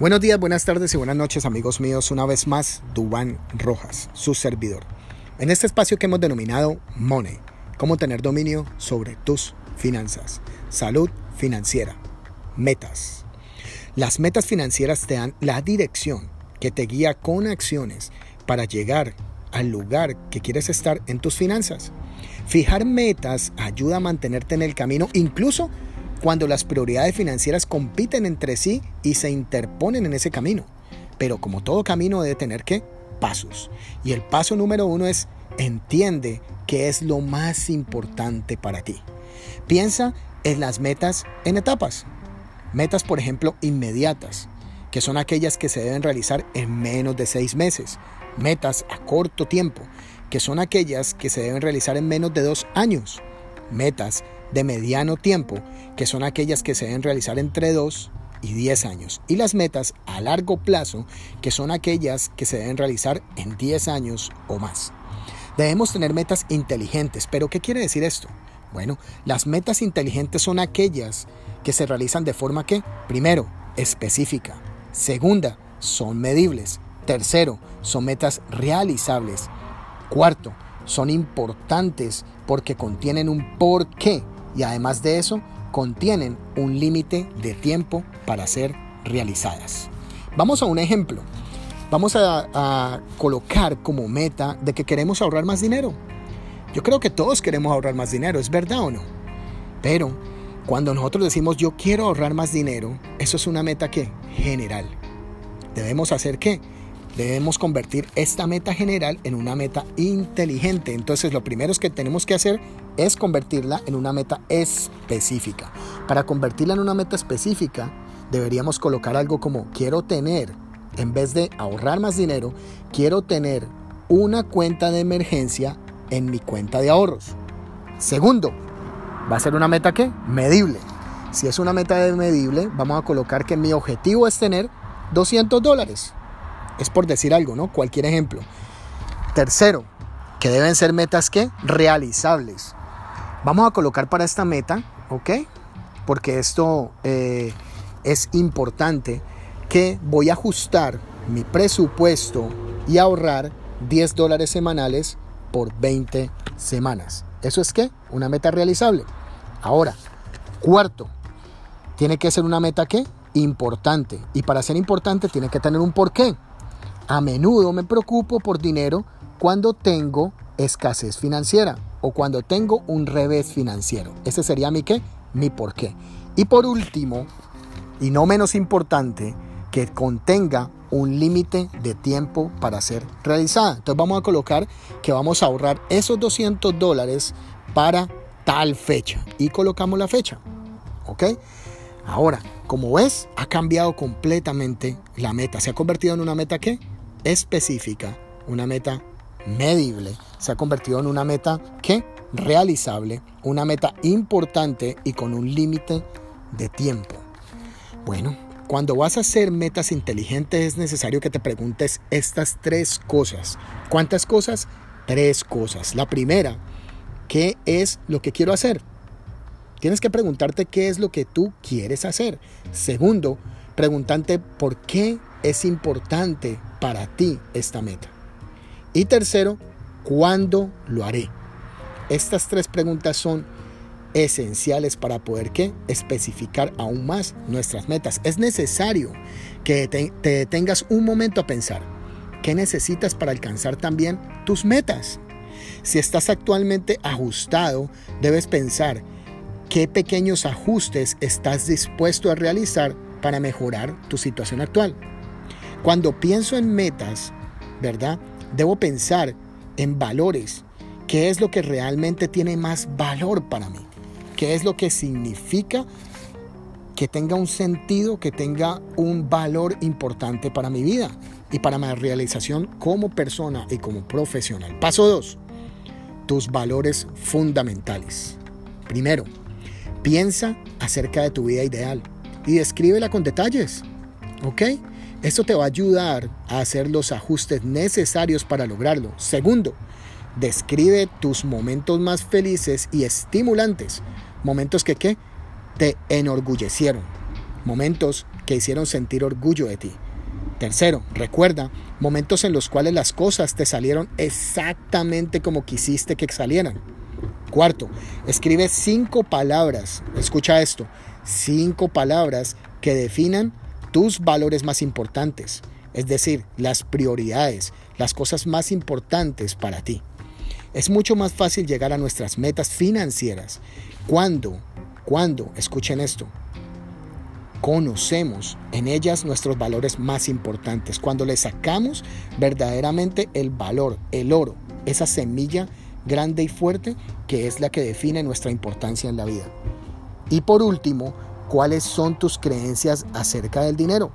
Buenos días, buenas tardes y buenas noches amigos míos. Una vez más, Dubán Rojas, su servidor. En este espacio que hemos denominado Money, cómo tener dominio sobre tus finanzas, salud financiera, metas. Las metas financieras te dan la dirección que te guía con acciones para llegar al lugar que quieres estar en tus finanzas. Fijar metas ayuda a mantenerte en el camino incluso cuando las prioridades financieras compiten entre sí y se interponen en ese camino. Pero como todo camino debe tener que pasos. Y el paso número uno es entiende qué es lo más importante para ti. Piensa en las metas en etapas. Metas, por ejemplo, inmediatas, que son aquellas que se deben realizar en menos de seis meses. Metas a corto tiempo, que son aquellas que se deben realizar en menos de dos años. Metas de mediano tiempo, que son aquellas que se deben realizar entre 2 y 10 años, y las metas a largo plazo, que son aquellas que se deben realizar en 10 años o más. Debemos tener metas inteligentes, pero ¿qué quiere decir esto? Bueno, las metas inteligentes son aquellas que se realizan de forma que, primero, específica, segunda, son medibles, tercero, son metas realizables, cuarto, son importantes porque contienen un porqué y además de eso contienen un límite de tiempo para ser realizadas. Vamos a un ejemplo. Vamos a, colocar como meta de que queremos ahorrar más dinero. Yo creo que todos queremos ahorrar más dinero, ¿es verdad o no? Pero cuando nosotros decimos yo quiero ahorrar más dinero, eso es una meta que general. Debemos hacer qué? Debemos convertir esta meta general en una meta inteligente. Entonces lo primero que tenemos que hacer es convertirla en una meta específica. Para convertirla en una meta específica, deberíamos colocar algo como quiero tener, en vez de ahorrar más dinero, quiero tener una cuenta de emergencia en mi cuenta de ahorros. Segundo, va a ser una meta que medible. Si es una meta medible, vamos a colocar que mi objetivo es tener 200 dólares. Es por decir algo, ¿no? Cualquier ejemplo. Tercero, que deben ser metas que realizables. Vamos a colocar para esta meta, ¿ok? Porque esto eh, es importante, que voy a ajustar mi presupuesto y ahorrar 10 dólares semanales por 20 semanas. ¿Eso es qué? Una meta realizable. Ahora, cuarto, tiene que ser una meta que importante. Y para ser importante tiene que tener un porqué. A menudo me preocupo por dinero cuando tengo escasez financiera o cuando tengo un revés financiero. Ese sería mi qué, mi por qué. Y por último, y no menos importante, que contenga un límite de tiempo para ser realizada. Entonces vamos a colocar que vamos a ahorrar esos 200 dólares para tal fecha y colocamos la fecha. ¿Ok? Ahora, como ves, ha cambiado completamente la meta. Se ha convertido en una meta que específica, una meta medible, se ha convertido en una meta que realizable, una meta importante y con un límite de tiempo. Bueno, cuando vas a hacer metas inteligentes es necesario que te preguntes estas tres cosas. ¿Cuántas cosas? Tres cosas. La primera, ¿qué es lo que quiero hacer? Tienes que preguntarte qué es lo que tú quieres hacer. Segundo, preguntarte por qué es importante para ti esta meta. Y tercero, ¿cuándo lo haré? Estas tres preguntas son esenciales para poder ¿qué? especificar aún más nuestras metas. Es necesario que te, te detengas un momento a pensar qué necesitas para alcanzar también tus metas. Si estás actualmente ajustado, debes pensar qué pequeños ajustes estás dispuesto a realizar para mejorar tu situación actual. Cuando pienso en metas, ¿verdad? Debo pensar en valores. ¿Qué es lo que realmente tiene más valor para mí? ¿Qué es lo que significa que tenga un sentido, que tenga un valor importante para mi vida y para mi realización como persona y como profesional? Paso 2. Tus valores fundamentales. Primero, piensa acerca de tu vida ideal y descríbela con detalles. ¿Ok? Esto te va a ayudar a hacer los ajustes necesarios para lograrlo. Segundo, describe tus momentos más felices y estimulantes. Momentos que ¿qué? te enorgullecieron. momentos que hicieron sentir orgullo de ti. Tercero, recuerda momentos en los cuales las cosas te salieron exactamente como quisiste que salieran. Cuarto, escribe cinco palabras, escucha esto, cinco palabras que definan tus valores más importantes, es decir, las prioridades, las cosas más importantes para ti. Es mucho más fácil llegar a nuestras metas financieras cuando, cuando, escuchen esto, conocemos en ellas nuestros valores más importantes, cuando le sacamos verdaderamente el valor, el oro, esa semilla grande y fuerte que es la que define nuestra importancia en la vida. Y por último, ¿cuáles son tus creencias acerca del dinero?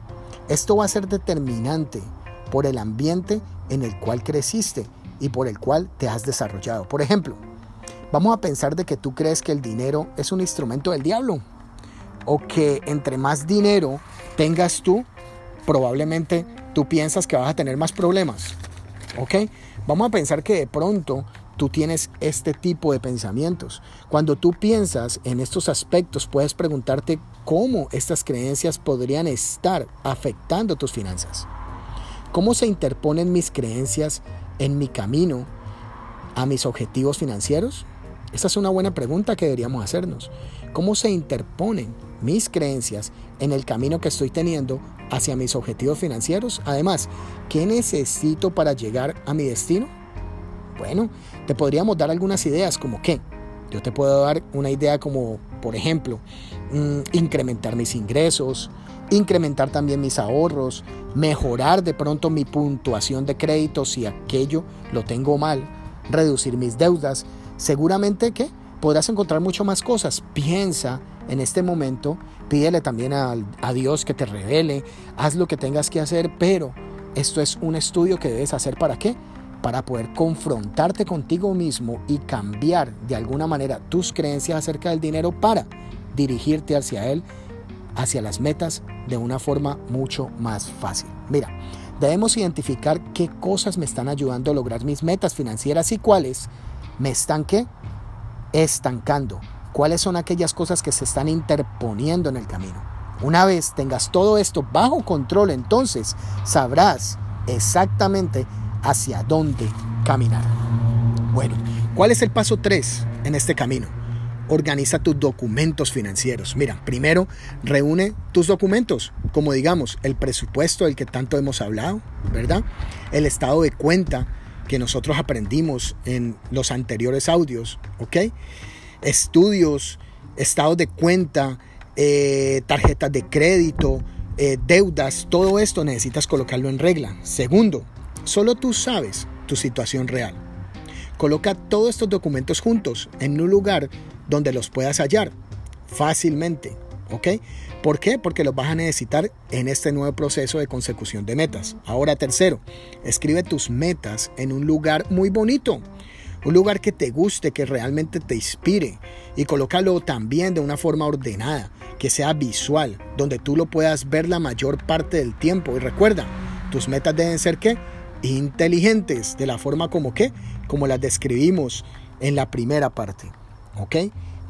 Esto va a ser determinante por el ambiente en el cual creciste y por el cual te has desarrollado. Por ejemplo, vamos a pensar de que tú crees que el dinero es un instrumento del diablo o que entre más dinero tengas tú, probablemente tú piensas que vas a tener más problemas. ¿Ok? Vamos a pensar que de pronto tú tienes este tipo de pensamientos. Cuando tú piensas en estos aspectos, puedes preguntarte cómo estas creencias podrían estar afectando tus finanzas. ¿Cómo se interponen mis creencias en mi camino a mis objetivos financieros? Esa es una buena pregunta que deberíamos hacernos. ¿Cómo se interponen mis creencias en el camino que estoy teniendo hacia mis objetivos financieros? Además, ¿qué necesito para llegar a mi destino? Bueno, te podríamos dar algunas ideas como qué. Yo te puedo dar una idea como, por ejemplo, mm, incrementar mis ingresos, incrementar también mis ahorros, mejorar de pronto mi puntuación de crédito si aquello lo tengo mal, reducir mis deudas. Seguramente que podrás encontrar mucho más cosas. Piensa en este momento, pídele también a, a Dios que te revele, haz lo que tengas que hacer, pero esto es un estudio que debes hacer para qué? Para poder confrontarte contigo mismo y cambiar de alguna manera tus creencias acerca del dinero para dirigirte hacia él, hacia las metas de una forma mucho más fácil. Mira, debemos identificar qué cosas me están ayudando a lograr mis metas financieras y cuáles me están ¿qué? estancando cuáles son aquellas cosas que se están interponiendo en el camino. Una vez tengas todo esto bajo control, entonces sabrás exactamente hacia dónde caminar. Bueno, ¿cuál es el paso 3 en este camino? Organiza tus documentos financieros. Mira, primero reúne tus documentos, como digamos el presupuesto del que tanto hemos hablado, ¿verdad? El estado de cuenta que nosotros aprendimos en los anteriores audios, ¿ok? estudios, estados de cuenta, eh, tarjetas de crédito, eh, deudas, todo esto necesitas colocarlo en regla. Segundo, solo tú sabes tu situación real. Coloca todos estos documentos juntos en un lugar donde los puedas hallar fácilmente. ¿Ok? ¿Por qué? Porque los vas a necesitar en este nuevo proceso de consecución de metas. Ahora, tercero, escribe tus metas en un lugar muy bonito un lugar que te guste, que realmente te inspire y colócalo también de una forma ordenada, que sea visual, donde tú lo puedas ver la mayor parte del tiempo. Y recuerda, tus metas deben ser qué? Inteligentes, de la forma como qué? Como las describimos en la primera parte. ¿Ok?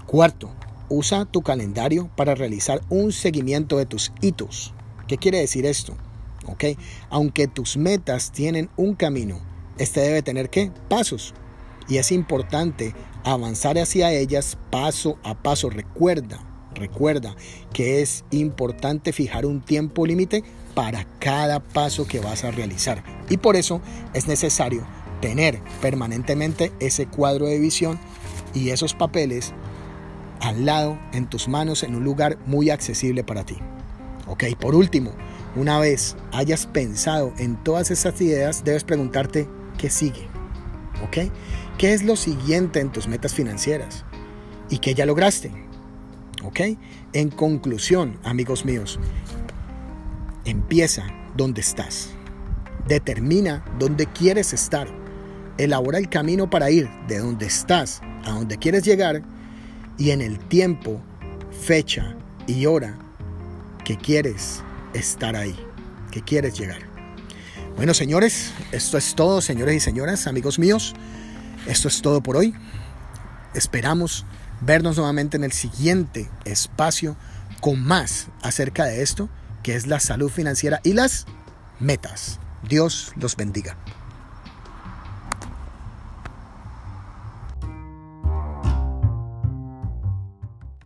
Cuarto, usa tu calendario para realizar un seguimiento de tus hitos. ¿Qué quiere decir esto? ¿Ok? Aunque tus metas tienen un camino, este debe tener qué? Pasos y es importante avanzar hacia ellas paso a paso. Recuerda, recuerda que es importante fijar un tiempo límite para cada paso que vas a realizar. Y por eso es necesario tener permanentemente ese cuadro de visión y esos papeles al lado, en tus manos, en un lugar muy accesible para ti. Ok, por último, una vez hayas pensado en todas esas ideas, debes preguntarte qué sigue. ¿Ok? ¿Qué es lo siguiente en tus metas financieras? ¿Y qué ya lograste? ¿Ok? En conclusión, amigos míos, empieza donde estás. Determina dónde quieres estar. Elabora el camino para ir de donde estás a donde quieres llegar y en el tiempo, fecha y hora que quieres estar ahí, que quieres llegar. Bueno, señores, esto es todo, señores y señoras, amigos míos. Esto es todo por hoy. Esperamos vernos nuevamente en el siguiente espacio con más acerca de esto, que es la salud financiera y las metas. Dios los bendiga.